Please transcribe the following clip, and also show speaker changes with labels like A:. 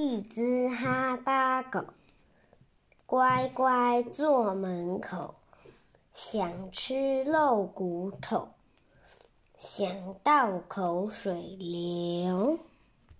A: 一只哈巴狗乖乖坐门口想吃肉骨头想到口水流。